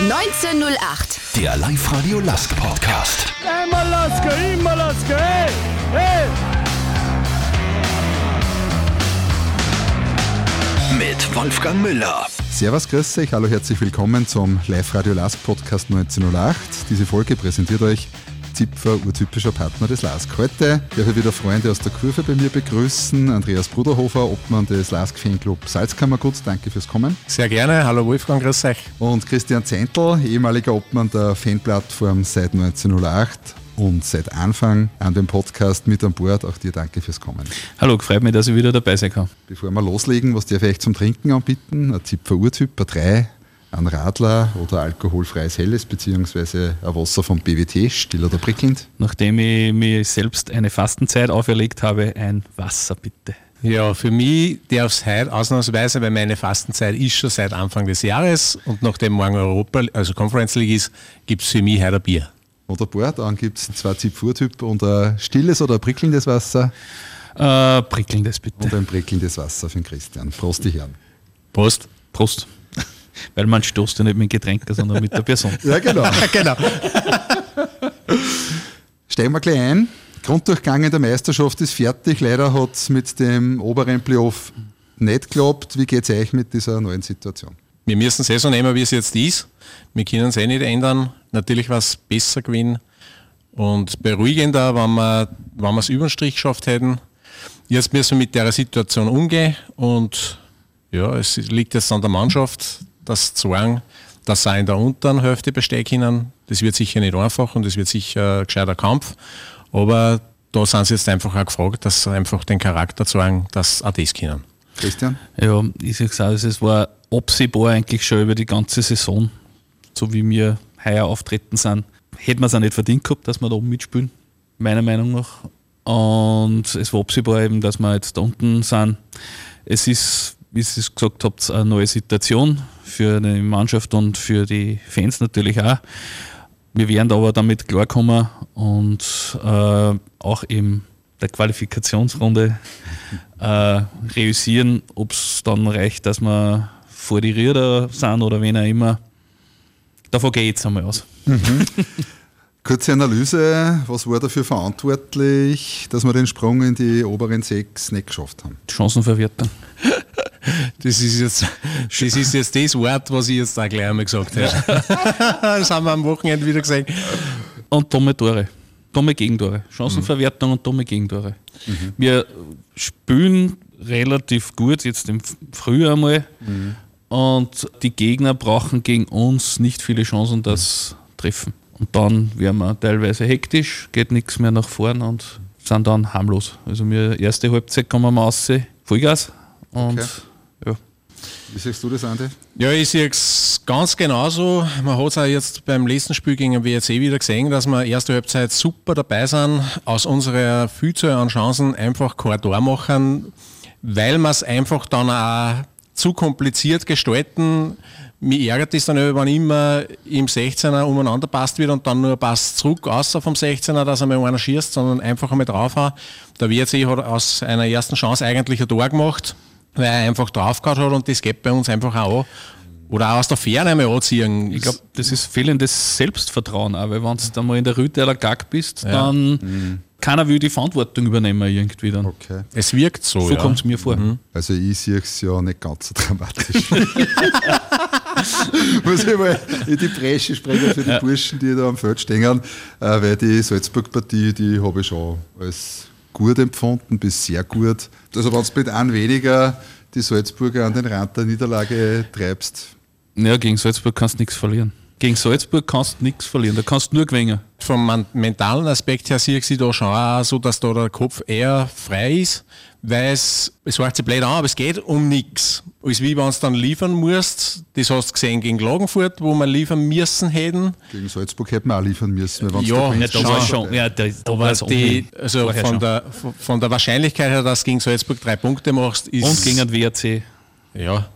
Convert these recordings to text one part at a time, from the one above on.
1908. Der Live-Radio Lask Podcast. Einmal Lasker, immer Lasker, hey, hey. Mit Wolfgang Müller. Servus, grüß euch, hallo, herzlich willkommen zum Live-Radio Lask Podcast 1908. Diese Folge präsentiert euch Zipfer, urtypischer Partner des LASK. Heute darf ich wieder Freunde aus der Kurve bei mir begrüßen. Andreas Bruderhofer, Obmann des LASK Fanclub Salzkammergut. Danke fürs Kommen. Sehr gerne. Hallo Wolfgang, grüß euch. Und Christian Zentl, ehemaliger Obmann der Fanplattform seit 1908 und seit Anfang an dem Podcast mit an Bord. Auch dir danke fürs Kommen. Hallo, freut mich, dass ich wieder dabei sein kann. Bevor wir loslegen, was darf ich euch zum Trinken anbieten? Ein Zipfer Urtyp, ein 3, ein Radler oder alkoholfreies Helles beziehungsweise ein Wasser vom BWT, still oder prickelnd? Nachdem ich mir selbst eine Fastenzeit auferlegt habe, ein Wasser bitte. Ja, für mich darf es heute ausnahmsweise, weil meine Fastenzeit ist schon seit Anfang des Jahres und nachdem morgen Europa, also Conference League ist, gibt es für mich heute ein Bier. Wunderbar, dann gibt es zwei Zipfurtyp und ein stilles oder ein prickelndes Wasser Äh, prickelndes bitte. und ein prickelndes Wasser für den Christian. Prost, die Herren. Prost. Prost. Weil man stoßt ja nicht mit Getränken, sondern mit der Person. Ja, genau. genau. Steigen wir gleich ein. Grunddurchgang in der Meisterschaft ist fertig. Leider hat es mit dem oberen Playoff nicht geklappt. Wie geht es euch mit dieser neuen Situation? Wir müssen es eh so nehmen, wie es jetzt ist. Wir können es eh nicht ändern. Natürlich war es besser gewesen und beruhigender, wenn wir wenn wir es über den Strich geschafft hätten. Jetzt müssen wir mit der Situation umgehen und ja, es liegt jetzt an der Mannschaft, das zu sagen, dass sie auch in der unteren Hälfte bestehen können. Das wird sicher nicht einfach und das wird sicher ein gescheiter Kampf. Aber da sind sie jetzt einfach auch gefragt, dass sie einfach den Charakter zeigen, dass sie auch das können. Christian? Ja, ich sage es auch, es war absehbar eigentlich schon über die ganze Saison, so wie wir heuer auftreten sind. Hätten wir es auch nicht verdient gehabt, dass wir da oben mitspielen, meiner Meinung nach. Und es war absehbar eben, dass wir jetzt da unten sind. Es ist, wie ihr es gesagt habt, eine neue Situation für die Mannschaft und für die Fans natürlich auch. Wir werden aber damit klarkommen und äh, auch in der Qualifikationsrunde äh, reüssieren, ob es dann reicht, dass wir vor die Rieder sind oder wen auch immer. Davon gehe ich jetzt einmal aus. Kurze Analyse. Was war dafür verantwortlich, dass wir den Sprung in die oberen sechs nicht geschafft haben? Chancenverwertung. Das ist jetzt das, ist jetzt das Wort, was ich jetzt auch gleich einmal gesagt habe. das haben wir am Wochenende wieder gesehen. Und dumme Tore. Dumme Gegentore. Chancenverwertung und dumme Gegentore. Wir spielen relativ gut jetzt im Frühjahr mal. Und die Gegner brauchen gegen uns nicht viele Chancen, das treffen. Und dann werden wir teilweise hektisch, geht nichts mehr nach vorn und sind dann harmlos. Also wir erste Halbzeit kommen wir raus, Vollgas. Und Okay. Wie siehst du das, Andi? Ja, ich sehe es ganz genauso. Man hat es auch jetzt beim letzten Spiel gegen den WRC wieder gesehen, dass wir erste Halbzeit super dabei sind, aus unserer Vielzahl an Chancen einfach kein Tor machen, weil wir es einfach dann auch zu kompliziert gestalten. Mich ärgert es dann, wenn immer im 16er umeinander passt wird und dann nur passt zurück, außer vom 16er, dass einmal einer schießt, sondern einfach einmal draufhauen. Der WRC hat aus einer ersten Chance eigentlich ein Tor gemacht, weil er einfach draufgehauen hat und das geht bei uns einfach auch an. Oder auch aus der Ferne einmal anziehen. Ich glaube, das ist fehlendes Selbstvertrauen auch, weil wenn du dann mal in der Rütteler Gag bist, dann keiner will die Verantwortung übernehmen irgendwie dann. Okay. es wirkt so. So ja. kommt es mir vor. Also ich sehe es ja nicht ganz so dramatisch. Muss ich mal in die Bresche springen für die Burschen, die da am Feld stehen, äh, weil die Salzburg-Partie, die habe ich schon als gut empfunden, bis sehr gut. Also wenn du mit einem weniger die Salzburger an den Rand der Niederlage treibst, Ja, gegen Salzburg kannst du nichts verlieren. Gegen Salzburg kannst du nichts verlieren, da kannst du nur gewinnen. Vom mentalen Aspekt her sehe ich sie da schon auch so, dass da der Kopf eher frei ist, weil es, es hört sich blöd an, aber es geht um nichts. Ist wie wenn du dann liefern musst, das hast du gesehen gegen Klagenfurt, wo wir liefern müssen hätten. gegen Salzburg hätten wir auch liefern müssen. Wenn's Ja, da da war schon, ja, da, da war es die, ohnehin. also von schon. der, von der Wahrscheinlichkeit her, dass du gegen Salzburg drei Punkte machst, ist. Und gegen den WRC. Ja.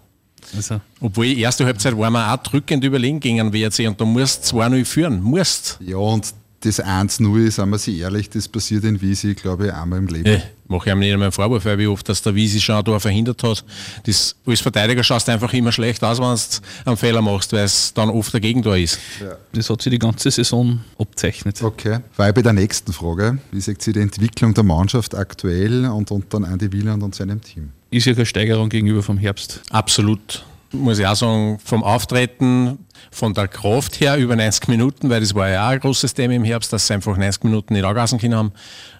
Also, Obwohl, erste Halbzeit waren wir auch drückend überlegen gegen den WRC und da musst du 2-0 führen. Musst. Ja, und das 1-0, sind wir sich ehrlich, das passiert in Wiesi, glaube ich, einmal im Leben. Ja, mache ich ihm nicht einmal einen Vorwurf, weil wie oft, dass der Wiesi schon da verhindert hat. Das, als Verteidiger schaust du einfach immer schlecht aus, wenn du einen Fehler machst, weil es dann oft dagegen da ist. Das hat sich die ganze Saison abzeichnet. Okay. War ich bei der nächsten Frage. Wie sagt sie die Entwicklung der Mannschaft aktuell und, und dann Andi Wieland und seinem Team? Ist ja keine Steigerung gegenüber vom Herbst. Absolut. Muss ich auch sagen, vom Auftreten, von der Kraft her über 90 Minuten, weil das war ja auch ein großes Thema im Herbst, dass sie einfach 90 Minuten nicht angasen können haben.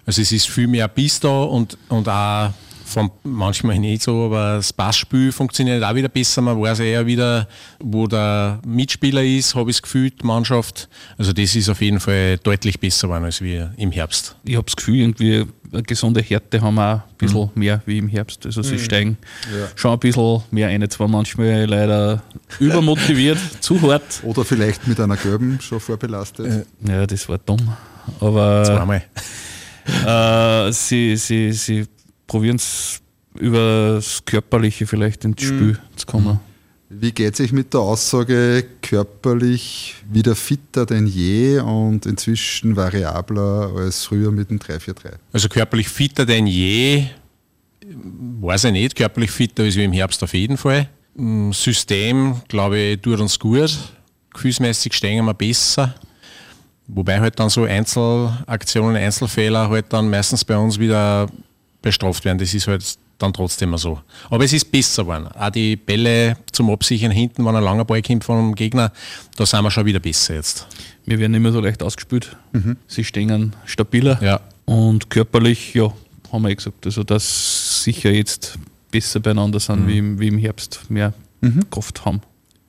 Also es ist viel mehr Biss da und, und auch vom, manchmal nicht so, aber das Passspiel funktioniert auch wieder besser. Man weiß eher wieder, wo der Mitspieler ist, habe ich das Gefühl, die Mannschaft. Also das ist auf jeden Fall deutlich besser geworden als wir im Herbst. Ich habe das Gefühl, irgendwie eine gesunde Härte haben wir auch ein bisschen mehr wie im Herbst. Also sie steigen schon ein bisschen mehr ein. Zwar manchmal leider übermotiviert, zu hart. Oder vielleicht mit einer gelben schon vorbelastet. Ja, das war dumm. Aber Zweimal. äh, sie, sie, sie probieren es über das Körperliche vielleicht ins Spiel zu kommen. Wie geht sich mit der Aussage körperlich wieder fitter denn je und inzwischen variabler als früher mit dem 3-4-3? Also körperlich fitter denn je, weiß ich nicht. Körperlich fitter als wir im Herbst auf jeden Fall. System, glaube ich, tut uns gut. Gefühlsmäßig stehen wir besser. Wobei halt dann so Einzelaktionen, Einzelfehler halt dann meistens bei uns wieder bestraft werden. Das ist halt dann trotzdem so. Aber es ist besser geworden. Auch die Bälle zum Absichern hinten, wenn ein langer Ball kommt vom Gegner, da sind wir schon wieder besser jetzt. Wir werden mehr so leicht ausgespielt. Sie stehen stabiler. Ja. Und körperlich, ja, haben wir eh gesagt, also dass sicher jetzt besser beieinander sind wie, im, wie im Herbst, mehr Kraft haben.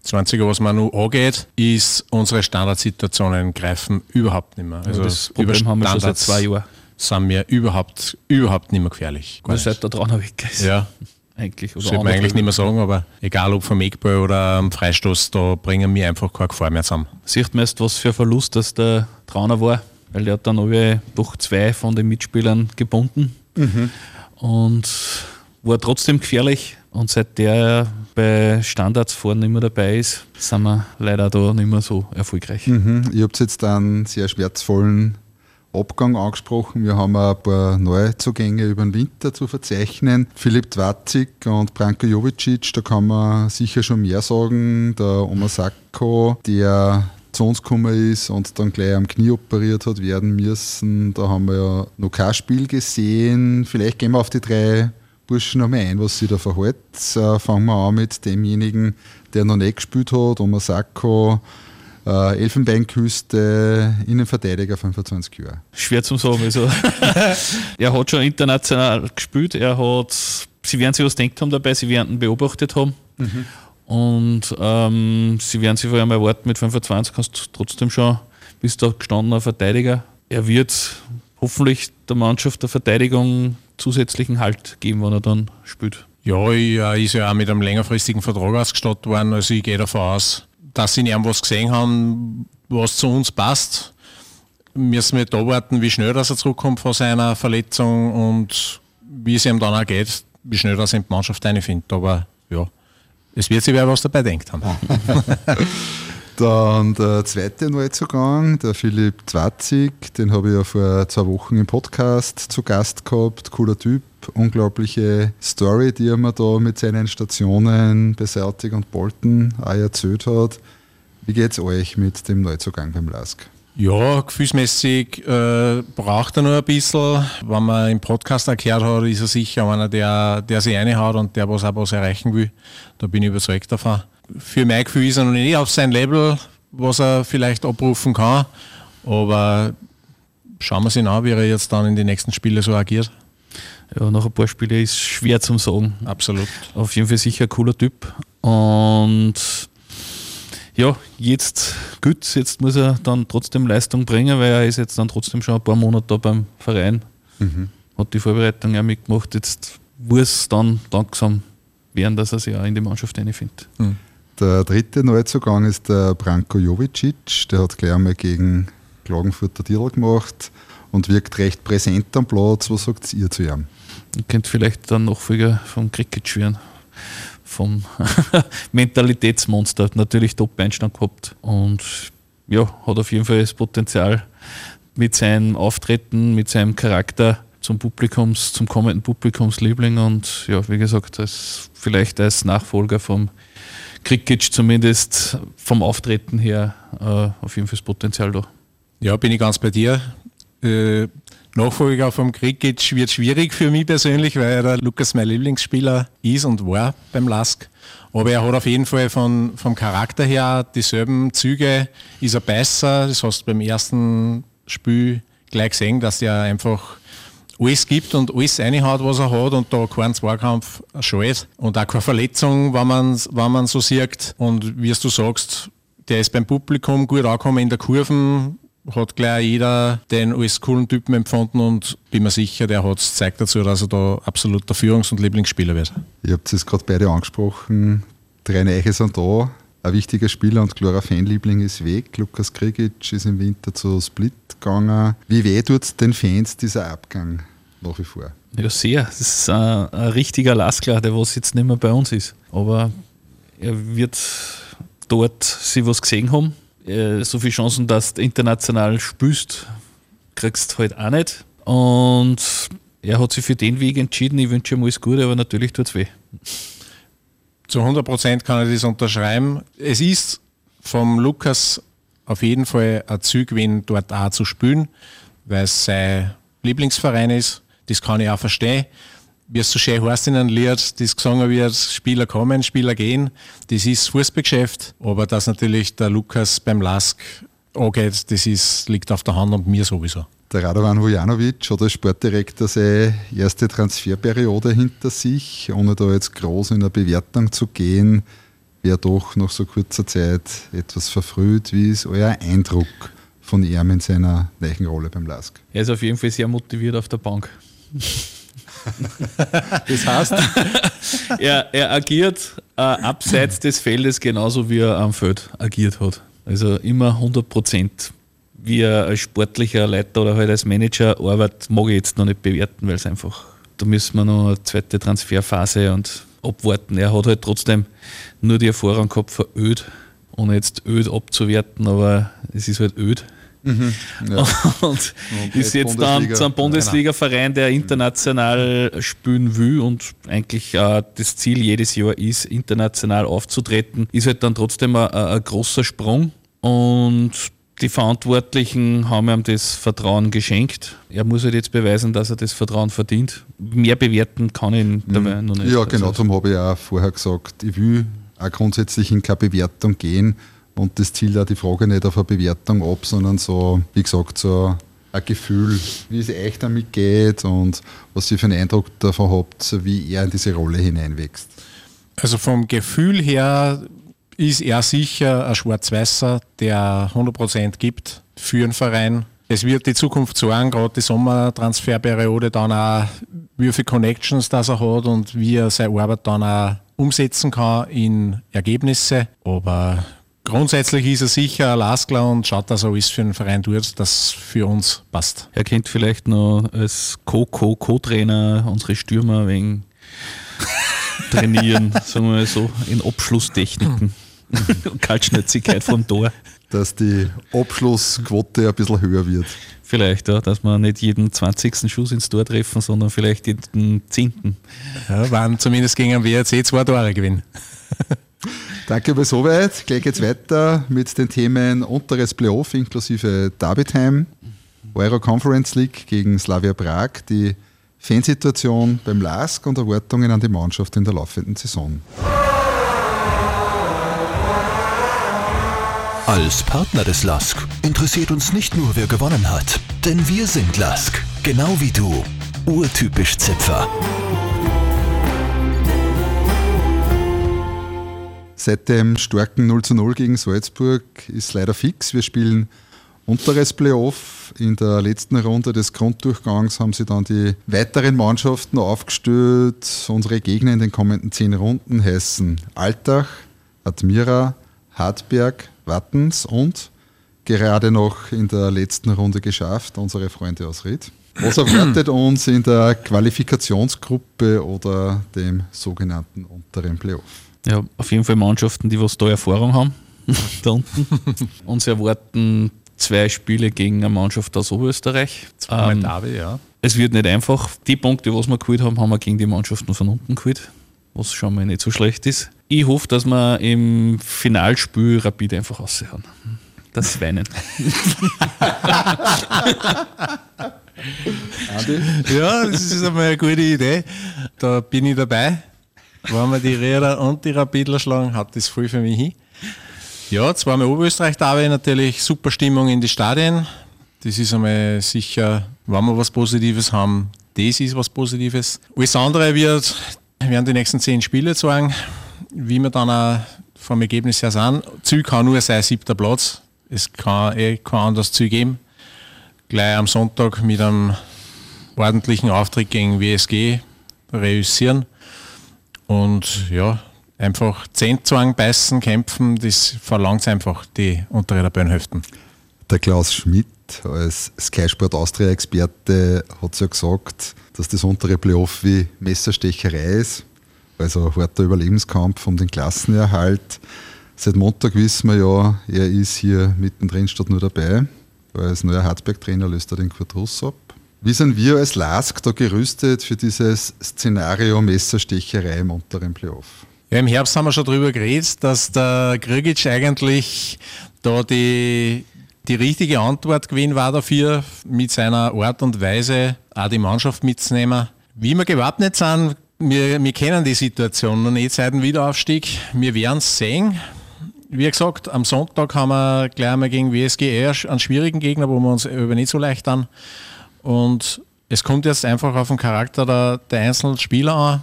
Das Einzige, was man noch angeht, ist, unsere Standardsituationen greifen überhaupt nicht mehr. Also das Problem haben wir schon seit zwei Jahren, sind wir überhaupt, überhaupt nicht mehr gefährlich. Gar weil nicht. seit der Trainer weg ist. Ja, Eigentlich. Oder sollte man eigentlich nicht mehr sagen, aber egal ob vom Eckball oder am Freistoß, da bringen wir einfach keine Gefahr mehr zusammen. Sieht man erst, was für ein Verlust dass der Trauner war, weil der hat dann alle doch zwei von den Mitspielern gebunden und war trotzdem gefährlich. Und seit der bei Standards vorne nicht mehr dabei ist, sind wir leider da nicht mehr so erfolgreich. Mhm. Ihr habt jetzt einen sehr schmerzvollen Abgang angesprochen. Wir haben ein paar Neuzugänge über den Winter zu verzeichnen. Philipp Dwatzig und Branko Jovicic, da kann man sicher schon mehr sagen. Der Omasako, der zu uns gekommen ist und dann gleich am Knie operiert hat werden müssen. Da haben wir ja noch kein Spiel gesehen. Vielleicht gehen wir auf die drei Burschen noch mal ein, was sie da verhält. Äh, fangen wir an mit demjenigen, der noch nicht gespielt hat, Omasako. Äh, Elfenbeinküste, Innenverteidiger, 25 Jahre. Schwer zum sagen. Also, er hat schon international gespielt. Er hat, sie werden sich was denkt haben dabei, sie werden ihn beobachtet haben. Und ähm, sie werden sich vor allem erwarten, mit 25 kannst du trotzdem schon, bist du gestandener Verteidiger. Er wird hoffentlich der Mannschaft der Verteidigung zusätzlichen Halt geben, wenn er dann spielt. Ja, er ist ja auch mit einem längerfristigen Vertrag ausgestattet worden. Also ich gehe davon aus, dass sie in ihm was gesehen haben, was zu uns passt. Müssen wir da warten, wie schnell dass er zurückkommt von seiner Verletzung und wie es ihm dann auch geht, wie schnell dass er in die Mannschaft einfindet. Aber ja, es wird sich wer was dabei denkt haben. Dann der zweite Neuzugang, der Philipp Zwatzig, den habe ich ja vor zwei Wochen im Podcast zu Gast gehabt. Cooler Typ, unglaubliche Story, die er mir da mit seinen Stationen bei Celtic und Bolton auch erzählt hat. Wie geht's euch mit dem Neuzugang beim LASK? Ja, gefühlsmäßig äh, braucht er noch ein bisschen. Wenn man im Podcast erklärt hat, ist er sicher einer, der, der sich reinhaut und der was auch was erreichen will. Da bin ich überzeugt davon. Für mein Gefühl ist er noch nicht auf sein Level, was er vielleicht abrufen kann. Aber schauen wir sich an, wie er jetzt dann in den nächsten Spielen so agiert. Ja, nach ein paar Spielen ist schwer zum sagen. Absolut. Auf jeden Fall sicher ein cooler Typ. Und ja, jetzt gut, jetzt muss er dann trotzdem Leistung bringen, weil er ist jetzt dann trotzdem schon ein paar Monate da beim Verein. Hat die Vorbereitung ja mitgemacht. Jetzt muss es dann langsam werden, dass er sich auch in die Mannschaft einfindet. Der dritte Neuzugang ist der Branko Jovicic. Der hat gleich einmal gegen Klagenfurter Tirol gemacht und wirkt recht präsent am Platz. Was sagt ihr zu ihm? Ihr könnt vielleicht dann Nachfolger vom Cricket werden. Vom Mentalitätsmonster. Natürlich Top-Einstand gehabt. Und ja, hat auf jeden Fall das Potenzial, mit seinem Auftreten, mit seinem Charakter zum Publikums, zum kommenden Publikumsliebling und ja, wie gesagt, als, vielleicht als Nachfolger vom Krikic zumindest vom Auftreten her äh, auf jeden Fall das Potenzial da. Ja, bin ich ganz bei dir. Äh, Nachfolger vom Krikic wird schwierig für mich persönlich, weil der Lukas mein Lieblingsspieler ist und war beim Lask. Aber er hat auf jeden Fall von, vom Charakter her dieselben Züge, ist er besser. Das hast du beim ersten Spiel gleich gesehen, dass er einfach alles gibt und alles reinhaut, was er hat und da keinen Zweikampf scheut und auch keine Verletzung, wenn man, wenn man so sieht. Und wie du sagst, der ist beim Publikum gut angekommen in der Kurven, hat gleich jeder den als coolen Typen empfunden und bin mir sicher, der hat es zeigt dazu, dass er da absoluter Führungs- und Lieblingsspieler wird. Ihr habt es gerade beide angesprochen, drei Neiche sind da, ein wichtiger Spieler und klarer Fanliebling ist weg. Lukas Krigic ist im Winter zu Split gegangen. Wie weh tut den Fans dieser Abgang nach wie vor? Ja, sehr. Das ist ein, ein richtiger Laskler, der was jetzt nicht mehr bei uns ist. Aber er wird dort sie was gesehen haben. So viele Chancen, dass du international spielst, kriegst du halt auch nicht. Und er hat sich für den Weg entschieden. Ich wünsche ihm alles Gute, aber natürlich tut es weh. Zu 100 Prozent kann ich das unterschreiben. Es ist vom Lukas auf jeden Fall ein Zugewinn, dort auch zu spielen, weil es sein Lieblingsverein ist. Das kann ich auch verstehen. Wie es so schön heißt in einem Lied, das gesungen wird, Spieler kommen, Spieler gehen. Das ist Fußballgeschäft. Aber dass natürlich der Lukas beim Lask angeht, das ist, liegt auf der Hand und mir sowieso. Der Radovan Vujanovic als Sportdirektor seine erste Transferperiode hinter sich, ohne da jetzt groß in eine Bewertung zu gehen, wäre doch nach so kurzer Zeit etwas verfrüht. Wie ist euer Eindruck von ihm in seiner neuen Rolle beim LASK? Er ist auf jeden Fall sehr motiviert auf der Bank. das heißt? er, er agiert äh, abseits des Feldes genauso wie er am Feld agiert hat. Also immer 100 Prozent wie er als sportlicher Leiter oder halt als Manager arbeitet, mag ich jetzt noch nicht bewerten, weil es einfach, da müssen wir noch eine zweite Transferphase und abwarten. Er hat halt trotzdem nur die Erfahrung gehabt von Öd, ohne jetzt Öd abzuwerten, aber es ist halt Öd. Mhm, ja. Und, ist jetzt dann zu einem Bundesliga-Verein, der international spielen will und eigentlich äh, das Ziel jedes Jahr ist, international aufzutreten, ist halt dann trotzdem ein, ein großer Sprung. Und die Verantwortlichen haben ihm das Vertrauen geschenkt. Er muss halt jetzt beweisen, dass er das Vertrauen verdient. Mehr bewerten kann ich dabei mhm. noch nicht. Ja, genau, darum habe ich auch vorher gesagt, ich will auch grundsätzlich in keine Bewertung gehen und das zielt auch die Frage nicht auf eine Bewertung ab, sondern so, wie gesagt, so ein Gefühl, wie es euch damit geht und was ihr für einen Eindruck davon habt, wie er in diese Rolle hineinwächst. Also vom Gefühl her ist er sicher ein Schwarz-Weißer, der 100% gibt für einen Verein. Es wird die Zukunft sagen, gerade die Sommertransferperiode, dann auch, wie viele Connections das er hat und wie er seine Arbeit dann auch umsetzen kann in Ergebnisse. Aber grundsätzlich ist er sicher ein Laskler und schaut, dass er alles für den Verein tut, das für uns passt. Er kennt vielleicht noch als Co-Co-Co-Trainer unsere Stürmer wegen trainieren, sagen wir mal so, in Abschlusstechniken. Kaltschnäuzigkeit vom Tor. Dass die Abschlussquote ein bisschen höher wird. Vielleicht, ja, dass wir nicht jeden 20. Schuss ins Tor treffen, sondern vielleicht jeden 10. Ja, waren zumindest gegen den WRC zwei Tore gewinnen. Danke aber soweit. Gleich geht's weiter mit den Themen unteres Playoff inklusive Derbytime, Euro Conference League gegen Slavia Prag, die Fansituation beim LASK und Erwartungen an die Mannschaft in der laufenden Saison. Als Partner des LASK interessiert uns nicht nur, wer gewonnen hat, denn wir sind LASK, genau wie du, urtypisch Zipfer. Seit dem starken 0 zu 0 gegen Salzburg ist leider fix. Wir spielen unteres Playoff. In der letzten Runde des Grunddurchgangs haben sie dann die weiteren Mannschaften aufgestellt. Unsere Gegner in den kommenden zehn Runden heißen Altach, Admira, Hartberg, Wattens und gerade noch in der letzten Runde geschafft, unsere Freunde aus Ried. Was erwartet uns in der Qualifikationsgruppe oder dem sogenannten unteren Playoff? Ja, auf jeden Fall Mannschaften, die was da Erfahrung haben, da unten. Uns erwarten zwei Spiele gegen eine Mannschaft aus Oberösterreich. Zweimal ähm, Derby, ja. Es wird nicht einfach. Die Punkte, was wir geholt haben, haben wir gegen die Mannschaften von unten geholt, was schon mal nicht so schlecht ist. Ich hoffe, dass wir im Finalspiel Rapid einfach aussehen. Das Weinen. ja, das ist einmal eine gute Idee. Da bin ich dabei. Wenn wir die Räder und die Rapidler schlagen, hat das voll für mich hin. Ja, zweimal Oberösterreich da habe natürlich super Stimmung in die Stadien. Das ist einmal sicher, wenn wir was Positives haben, das ist was Positives. Alles andere wird, werden die nächsten zehn Spiele zeigen, wie wir dann auch vom Ergebnis her sind. Ziel kann nur sein siebter Platz. Es kann eh kein anderes Ziel geben. Gleich am Sonntag mit einem ordentlichen Auftritt gegen WSG reüssieren. Und ja, einfach Zehnzwang beißen, kämpfen, das verlangt einfach die untere Tabellenhälften. Der Klaus Schmidt als Sky Sport Austria Experte hat ja gesagt, dass das untere Playoff wie Messerstecherei ist. Also harter Überlebenskampf um den Klassenerhalt. Seit Montag wissen wir ja, er ist hier mittendrin statt nur dabei. Als neuer Hartberg-Trainer löst er den Kurt ab. Wie sind wir als LASK da gerüstet für dieses Szenario Messerstecherei im unteren Playoff? Ja, Im Herbst haben wir schon darüber geredet, dass der Krigic eigentlich da die, die richtige Antwort gewesen war dafür, mit seiner Art und Weise auch die Mannschaft mitzunehmen. Wie wir gewappnet sind, wir, wir kennen die Situation noch nicht seit dem Wiederaufstieg. Wir werden es sehen wie gesagt, am Sonntag haben wir gleich einmal gegen WSG eher einen schwierigen Gegner, wo wir uns über nicht so leicht an. Und es kommt jetzt einfach auf den Charakter der, der einzelnen Spieler an,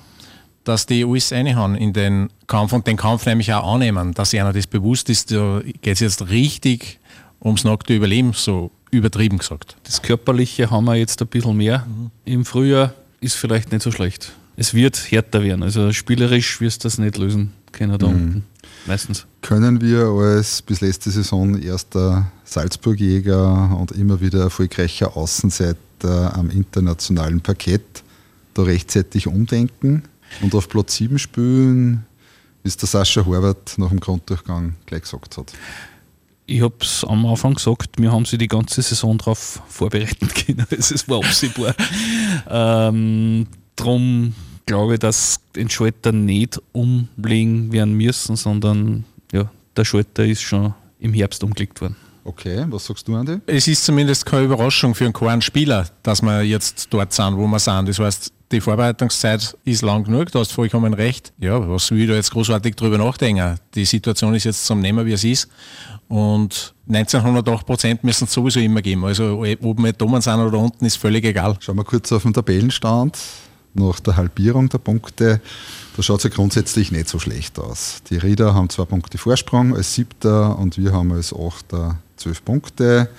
dass die alles reinhauen in den Kampf und den Kampf nämlich auch annehmen, dass einer das bewusst ist, da geht es jetzt richtig ums nackte Überleben, so übertrieben gesagt. Das Körperliche haben wir jetzt ein bisschen mehr. Mhm. Im Frühjahr ist vielleicht nicht so schlecht. Es wird härter werden, also spielerisch wirst du das nicht lösen können da mhm. unten meistens. Können wir als bis letzte Saison erster Salzburg-Jäger und immer wieder erfolgreicher Außenseiter am internationalen Parkett da rechtzeitig umdenken und auf Platz 7 spielen, wie es der Sascha Horvath nach dem Grunddurchgang gleich gesagt hat? Ich habe es am Anfang gesagt, wir haben sie die ganze Saison darauf vorbereiten können. Es war absehbar. ähm, drum glaube, dass den Schalter nicht umlegen werden müssen, sondern ja, der Schalter ist schon im Herbst umgelegt worden. Okay, was sagst du, Andi? Es ist zumindest keine Überraschung für einen kleinen Spieler, dass wir jetzt dort sind, wo wir sind. Das heißt, die Vorbereitungszeit ist lang genug, du hast vollkommen recht. Ja, was will ich da jetzt großartig drüber nachdenken? Die Situation ist jetzt zum Nehmen, wie es ist. Und 1908 Prozent müssen es sowieso immer geben. Also ob wir oben sind oder unten, ist völlig egal. Schauen wir kurz auf den Tabellenstand nach der Halbierung der Punkte, da schaut es ja grundsätzlich nicht so schlecht aus. Die Rieder haben zwei Punkte Vorsprung als Siebter und wir haben als Achter zwölf Punkte.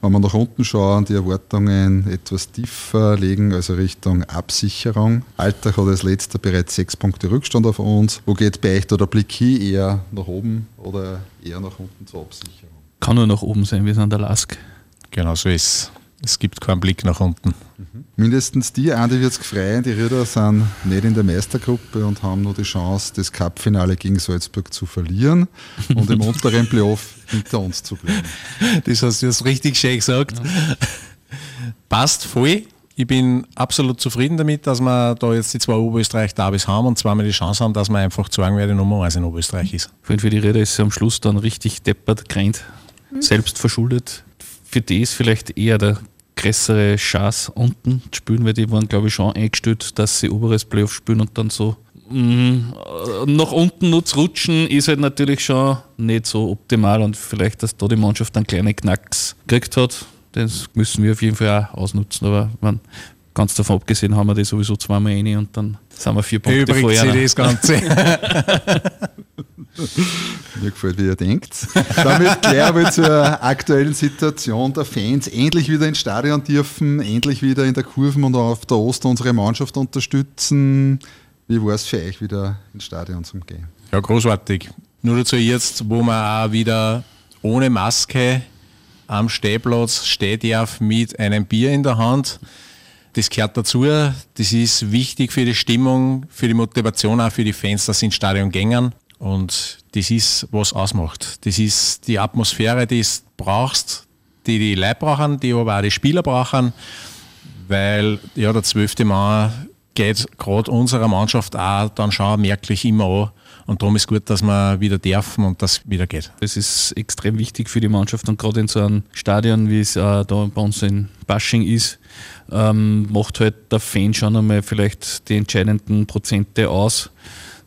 Wenn wir nach unten schauen, die Erwartungen etwas tiefer legen, also Richtung Absicherung. Alltag hat als letzter bereits sechs Punkte Rückstand auf uns. Wo geht bei euch da der Blick hin? Eher nach oben oder eher nach unten zur Absicherung? Kann nur nach oben sein, wir sind der Lask. Genau so ist es gibt keinen Blick nach unten. Mhm. Mindestens die, Andi wird es gefreien, die Rieder sind nicht in der Meistergruppe und haben nur die Chance, das Cup-Finale gegen Salzburg zu verlieren und im unteren Playoff hinter uns zu bleiben. Das hast du jetzt richtig schön gesagt. Ja. Passt voll. Ich bin absolut zufrieden damit, dass wir da jetzt die zwei Oberösterreich-Derbys haben und zweimal die Chance haben, dass wir einfach sagen, wer die Nummer 1 in Oberösterreich ist. Für die Räder ist sie am Schluss dann richtig deppert, greint, mhm. selbst verschuldet für die ist vielleicht eher der größere Chance unten. Zu spielen, weil die waren, glaube ich, schon eingestellt, dass sie oberes Playoff spielen und dann so mh, nach unten nur zu rutschen, ist halt natürlich schon nicht so optimal. Und vielleicht, dass da die Mannschaft einen kleinen Knacks gekriegt hat, das müssen wir auf jeden Fall auch ausnutzen, aber man, ganz davon abgesehen haben wir die sowieso zweimal rein und dann sind wir vier Punkte Übrigens vorher. das Ganze. Mir gefällt, wie ihr denkt. Damit klären wir zur aktuellen Situation der Fans. Endlich wieder ins Stadion dürfen, endlich wieder in der Kurven und auf der Ost unsere Mannschaft unterstützen. Wie war es für euch, wieder ins Stadion zu gehen? Ja, großartig. Nur dazu jetzt, wo man auch wieder ohne Maske am Stehplatz steht darf mit einem Bier in der Hand. Das gehört dazu. Das ist wichtig für die Stimmung, für die Motivation, auch für die Fans, dass sie ins Stadion gängen. Und das ist, was ausmacht. Das ist die Atmosphäre, die du brauchst, die die Leute brauchen, die aber auch die Spieler brauchen, weil ja der 12. Mai geht gerade unserer Mannschaft auch dann schon merklich immer an. Und darum ist gut, dass wir wieder dürfen und das wieder geht. Das ist extrem wichtig für die Mannschaft und gerade in so einem Stadion, wie es da bei uns in Basching ist, ähm, macht halt der Fan schon einmal vielleicht die entscheidenden Prozente aus,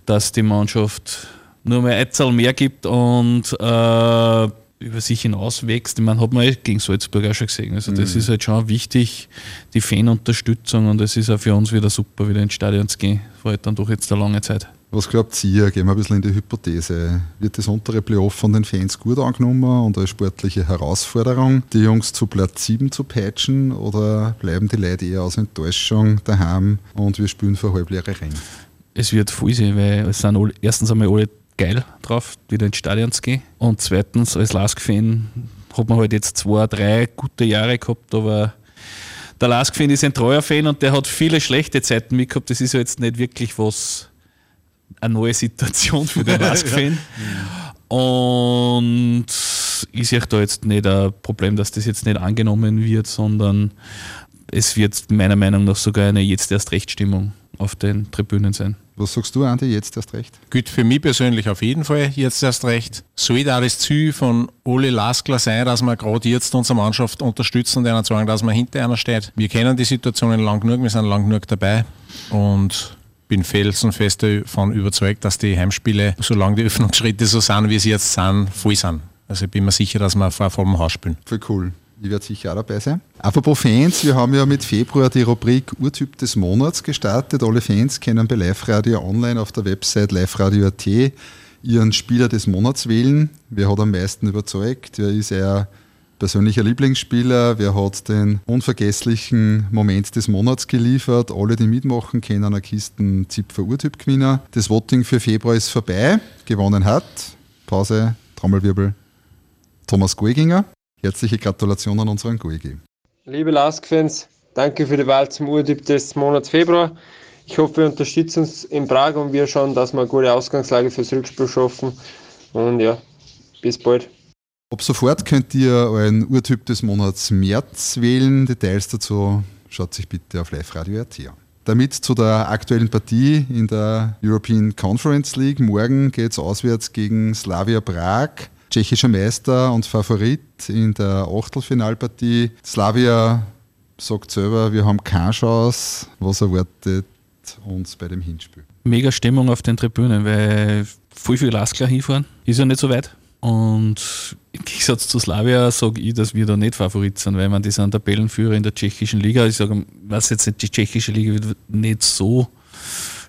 dass die Mannschaft nur mehr eine Zahl mehr gibt und äh, über sich hinaus wächst. Ich meine, hat man eh gegen Salzburg auch schon gesehen. Also das mhm. ist halt schon wichtig, die Fanunterstützung und es ist auch für uns wieder super, wieder ins Stadion zu gehen. War halt dann doch jetzt eine lange Zeit. Was glaubt ihr? Gehen wir ein bisschen in die Hypothese. Wird das untere Playoff von den Fans gut angenommen und als sportliche Herausforderung, die Jungs zu Platz 7 zu patchen oder bleiben die Leute eher aus Enttäuschung daheim und wir spielen für halbleere Rennen? Es wird voll sein, weil es sind alle, erstens einmal alle geil drauf, wieder ins Stadion zu gehen. Und zweitens, als Lask-Fan hat man halt jetzt zwei, drei gute Jahre gehabt, aber der Lask-Fan ist ein treuer Fan und der hat viele schlechte Zeiten mitgehabt. Das ist ja jetzt nicht wirklich was, eine neue Situation für den Lask-Fan. Und ich sehe da jetzt nicht ein Problem, dass das jetzt nicht angenommen wird, sondern es wird meiner Meinung nach sogar eine jetzt erst Rechtsstimmung auf den Tribünen sein. Was sagst du, Andi, jetzt erst recht? Gut, für mich persönlich auf jeden Fall jetzt erst recht. Soll da das Ziel von Ole Laskler sein, dass wir gerade jetzt unsere Mannschaft unterstützen und ihnen sagen, dass man hinter einer steht. Wir kennen die Situationen lang genug, wir sind lang genug dabei und bin felsenfest davon überzeugt, dass die Heimspiele, solange die Öffnungsschritte so sind, wie sie jetzt sind, voll sind. Also ich bin mir sicher, dass wir vor vollem Haus spielen. Voll cool. Ich werde sicher auch dabei sein. Apropos Fans, wir haben ja mit Februar die Rubrik Urtyp des Monats gestartet. Alle Fans können bei Live Radio online auf der Website liveradio.at ihren Spieler des Monats wählen. Wer hat am meisten überzeugt? Wer ist euer persönlicher Lieblingsspieler? Wer hat den unvergesslichen Moment des Monats geliefert? Alle, die mitmachen, kennen eine Kisten Zipfer Urtyp-Gewinner. Das Voting für Februar ist vorbei. Gewonnen hat, Pause, Trommelwirbel, Thomas Goeginger. Herzliche Gratulation an unseren Guigi. Liebe Lask-Fans, danke für die Wahl zum Urtyp des Monats Februar. Ich hoffe, wir unterstützen uns in Prag und wir schauen, dass wir eine gute Ausgangslage fürs Rückspiel schaffen. Und ja, bis bald. Ab sofort könnt ihr euren Urtyp des Monats März wählen. Details dazu schaut sich bitte auf liveradio.at an. Damit zu der aktuellen Partie in der European Conference League. Morgen geht es auswärts gegen Slavia Prag tschechischer Meister und Favorit in der Achtelfinalpartie. Slavia sagt selber, wir haben keine Chance. Was erwartet uns bei dem Hinspiel? Mega Stimmung auf den Tribünen, weil viel, viel Lasklar hinfahren. Ist ja nicht so weit. Und im Gegensatz zu Slavia sage ich, dass wir da nicht Favorit sind, weil man die sind Tabellenführer in der tschechischen Liga. Ich sage, was jetzt die tschechische Liga wird nicht so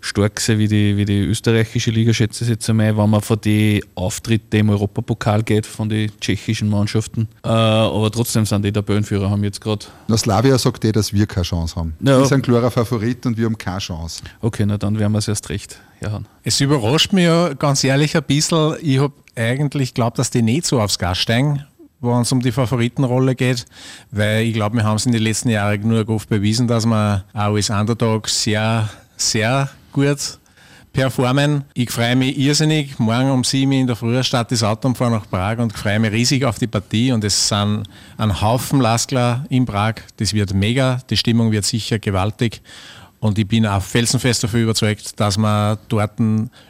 stark sein wie die, wie die österreichische Liga, schätze ich jetzt einmal, wenn man von den Auftritten im Europapokal geht, von den tschechischen Mannschaften. Äh, aber trotzdem sind die Tabellenführer, haben jetzt gerade. Na, Slavia sagt eh, dass wir keine Chance haben. Ja. Wir sind klarer Favorit und wir haben keine Chance. Okay, na dann werden wir es erst recht herhauen. Es überrascht mich ja ganz ehrlich ein bisschen. Ich habe eigentlich geglaubt, dass die nicht so aufs Gas steigen wo es um die Favoritenrolle geht, weil ich glaube, wir haben es in den letzten Jahren genug oft bewiesen, dass wir auch als Underdog sehr, sehr gut performen. Ich freue mich irrsinnig. Morgen um 7 Uhr in der Früh startet das Auto und fahre nach Prag und freue mich riesig auf die Partie. Und es sind ein Haufen Laskler in Prag. Das wird mega. Die Stimmung wird sicher gewaltig. Und ich bin auch felsenfest dafür überzeugt, dass wir dort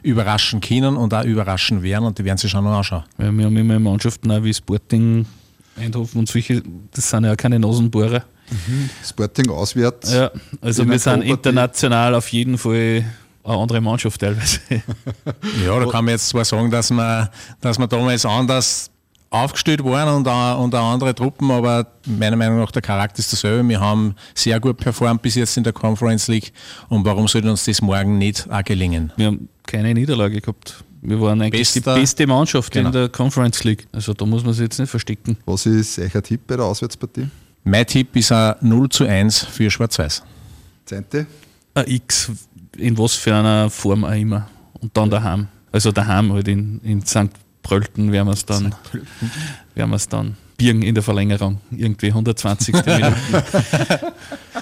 überraschen können und auch überraschen werden. Und die werden sich schon noch anschauen. Ja, wir haben immer Mannschaften auch wie Sporting, Eindhoven und solche, das sind ja keine Nasenbohrer. Mhm. Sporting auswärts. Ja, also wir sind international auf jeden Fall eine andere Mannschaft teilweise. ja, da kann man jetzt zwar sagen, dass wir, dass wir damals anders aufgestellt waren und auch, und auch andere Truppen, aber meiner Meinung nach der Charakter ist dasselbe. Wir haben sehr gut performt bis jetzt in der Conference League und warum sollte uns das morgen nicht auch gelingen? Wir haben keine Niederlage gehabt. Wir waren eigentlich Bester, die beste Mannschaft genau. in der Conference League. Also da muss man sich jetzt nicht verstecken. Was ist euer Tipp bei der Auswärtspartie? Mein Tipp ist ein 0 zu 1 für Schwarz-Weiß. Zehnte? Ein X, in was für einer Form auch immer. Und dann daheim. Also daheim halt in, in St. Prölten werden wir es dann, werden wir es dann birgen in der Verlängerung. Irgendwie 120. Minute.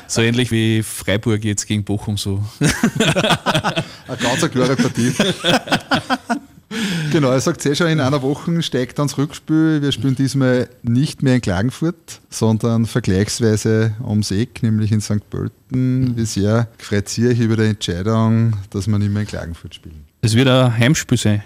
so ähnlich wie Freiburg jetzt gegen Bochum so. eine ganz klare Partie. Genau, er sagt eh schon, in einer Woche steigt das Rückspiel. Wir spielen diesmal nicht mehr in Klagenfurt, sondern vergleichsweise ums Eck, nämlich in St. Pölten. Wie sehr freut sich über die Entscheidung, dass wir nicht mehr in Klagenfurt spielen? Es wird ein Heimspiel sein,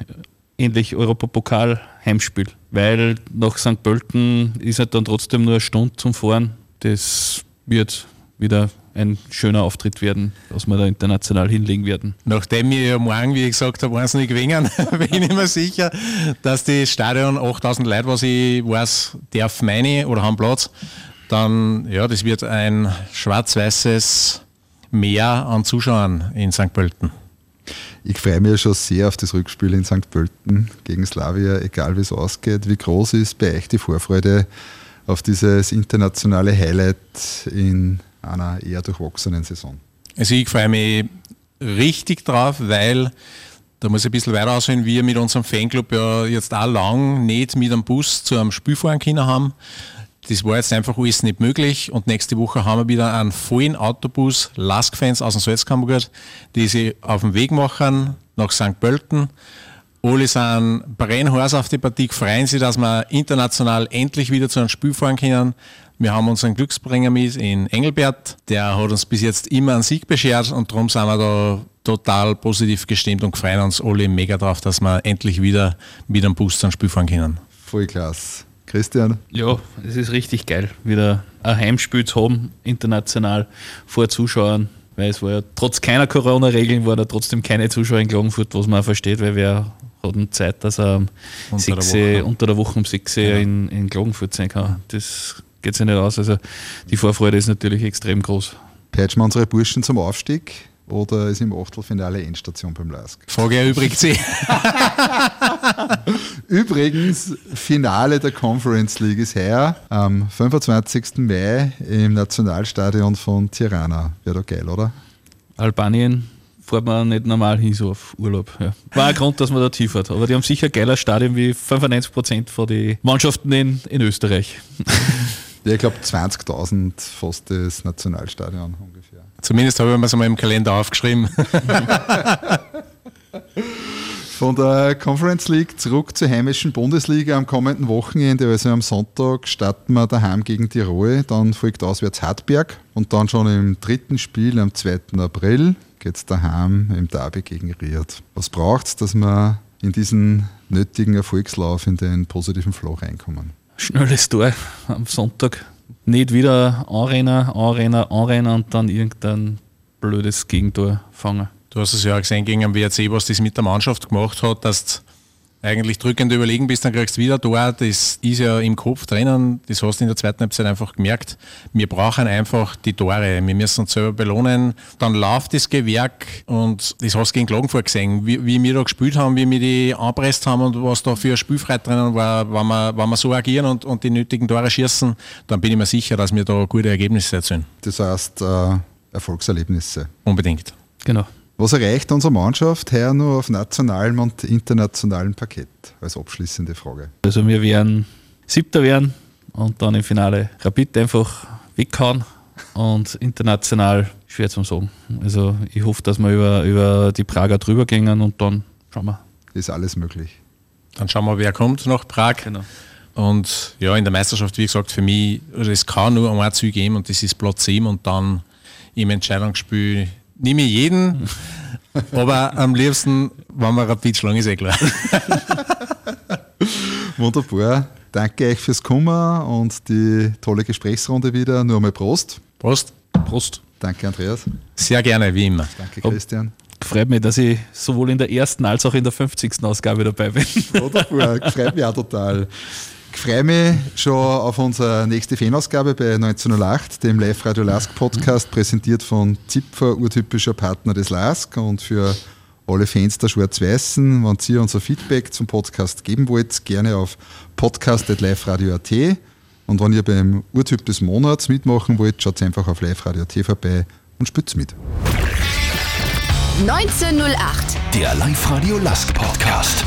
ähnlich Europapokal-Heimspiel, weil nach St. Pölten ist halt dann trotzdem nur eine Stunde zum Fahren. Das wird wieder ein schöner Auftritt werden, was wir da international hinlegen werden. Nachdem wir ja morgen, wie ich gesagt habe, wahnsinnig gewinnen, bin ich mir sicher, dass das Stadion 8000 Leute, was ich weiß, darf meine oder haben Platz, dann, ja, das wird ein schwarz-weißes Meer an Zuschauern in St. Pölten. Ich freue mich schon sehr auf das Rückspiel in St. Pölten gegen Slavia, egal wie es ausgeht. Wie groß ist bei euch die Vorfreude auf dieses internationale Highlight in einer eher durchwachsenen Saison? Also ich freue mich richtig drauf, weil da muss ich ein bisschen weiter aussehen, wir mit unserem Fanclub ja jetzt auch lang nicht mit einem Bus zu einem Spiel fahren können haben. Das war jetzt einfach alles nicht möglich und nächste Woche haben wir wieder einen vollen Autobus, Lask-Fans aus dem Salzkammergut, die sich auf den Weg machen nach St. Pölten. Alle sind brennheiß auf die Partie, freuen sich, dass wir international endlich wieder zu einem Spiel fahren können. Wir haben unseren Glücksbringer mit in Engelbert. Der hat uns bis jetzt immer einen Sieg beschert und darum sind wir da total positiv gestimmt und freuen uns alle mega drauf, dass wir endlich wieder mit einem Bus zum Spiel fahren können. Voll klasse. Christian? Ja, es ist richtig geil, wieder ein Heimspiel zu haben, international vor Zuschauern. Weil es war ja trotz keiner Corona-Regeln waren da trotzdem keine Zuschauer in Klagenfurt, was man auch versteht, weil wir hatten Zeit, dass er unter, 6, der, Woche. unter der Woche um 6 ja. in, in Klagenfurt sein kann. Das geht sich nicht aus. Also die Vorfreude ist natürlich extrem groß. Peitschen wir unsere Burschen zum Aufstieg oder ist im Achtelfinale Endstation beim LASK? Frage erübrigt sie. Übrigens, Finale der Conference League ist her am 25. Mai im Nationalstadion von Tirana. Wäre doch geil, oder? Albanien fährt man nicht normal hin so auf Urlaub. Ja. War ein Grund, dass man da hinfährt. Aber die haben sicher ein geiler Stadion wie 95% von den Mannschaften in, in Österreich. Ja, ich glaube 20.000 fast das Nationalstadion ungefähr. Zumindest habe ich mir es mal im Kalender aufgeschrieben. Von der Conference League zurück zur heimischen Bundesliga am kommenden Wochenende, also am Sonntag, starten wir daheim gegen Tirol, dann folgt auswärts Hartberg und dann schon im dritten Spiel am 2. April geht es daheim im Derby gegen Riad. Was braucht es, dass wir in diesen nötigen Erfolgslauf in den positiven Flow reinkommen? Schnelles Tor am Sonntag. Nicht wieder anrennen, anrennen, anrennen und dann irgendein blödes Gegentor fangen. Du hast es ja auch gesehen gegen den WRC, was das mit der Mannschaft gemacht hat, dass eigentlich drückend überlegen bist, dann kriegst du wieder dort. Das ist ja im Kopf drinnen. Das hast du in der zweiten Halbzeit einfach gemerkt. Wir brauchen einfach die Tore. Wir müssen uns selber belohnen. Dann läuft das Gewerk und das hast du gegen Klagenfurt gesehen, wie, wie wir da gespielt haben, wie wir die anpresst haben und was da für ein Spielfreiheit drinnen war. Wenn wir, wenn wir so agieren und, und die nötigen Tore schießen, dann bin ich mir sicher, dass wir da gute Ergebnisse erzielen. Das heißt, äh, Erfolgserlebnisse. Unbedingt. Genau. Was erreicht unsere Mannschaft her nur auf nationalem und internationalem Parkett? Als abschließende Frage. Also wir werden Siebter werden und dann im Finale Rapid einfach weghauen und international schwer zu sagen. Also ich hoffe, dass wir über, über die Prager drüber gehen und dann schauen wir. Ist alles möglich. Dann schauen wir, wer kommt nach Prag. Genau. Und ja, in der Meisterschaft, wie gesagt, für mich, also es kann nur ein Ziel geben und das ist Platz 7 und dann im Entscheidungsspiel nehme ich jeden, aber am liebsten, wenn wir Rapid schlagen, ist eh klar. Wunderbar. Danke euch fürs Kommen und die tolle Gesprächsrunde wieder. Nur einmal Prost. Prost. Prost. Danke, Andreas. Sehr gerne, wie immer. Danke, Christian. Freut mich, dass ich sowohl in der ersten als auch in der 50. Ausgabe dabei bin. Wunderbar, freut mich auch total. Ich freue mich schon auf unsere nächste Fanausgabe bei 1908, dem Live-Radio Lask Podcast, präsentiert von Zipfer, urtypischer Partner des Lask und für alle Fans der Schwarz-Weißen. Wenn ihr unser Feedback zum Podcast geben wollt, gerne auf podcast.liveradio.at und wenn ihr beim Urtyp des Monats mitmachen wollt, schaut einfach auf Live-Radio.at vorbei und spürt mit. 1908. Der Live-Radio Lask Podcast.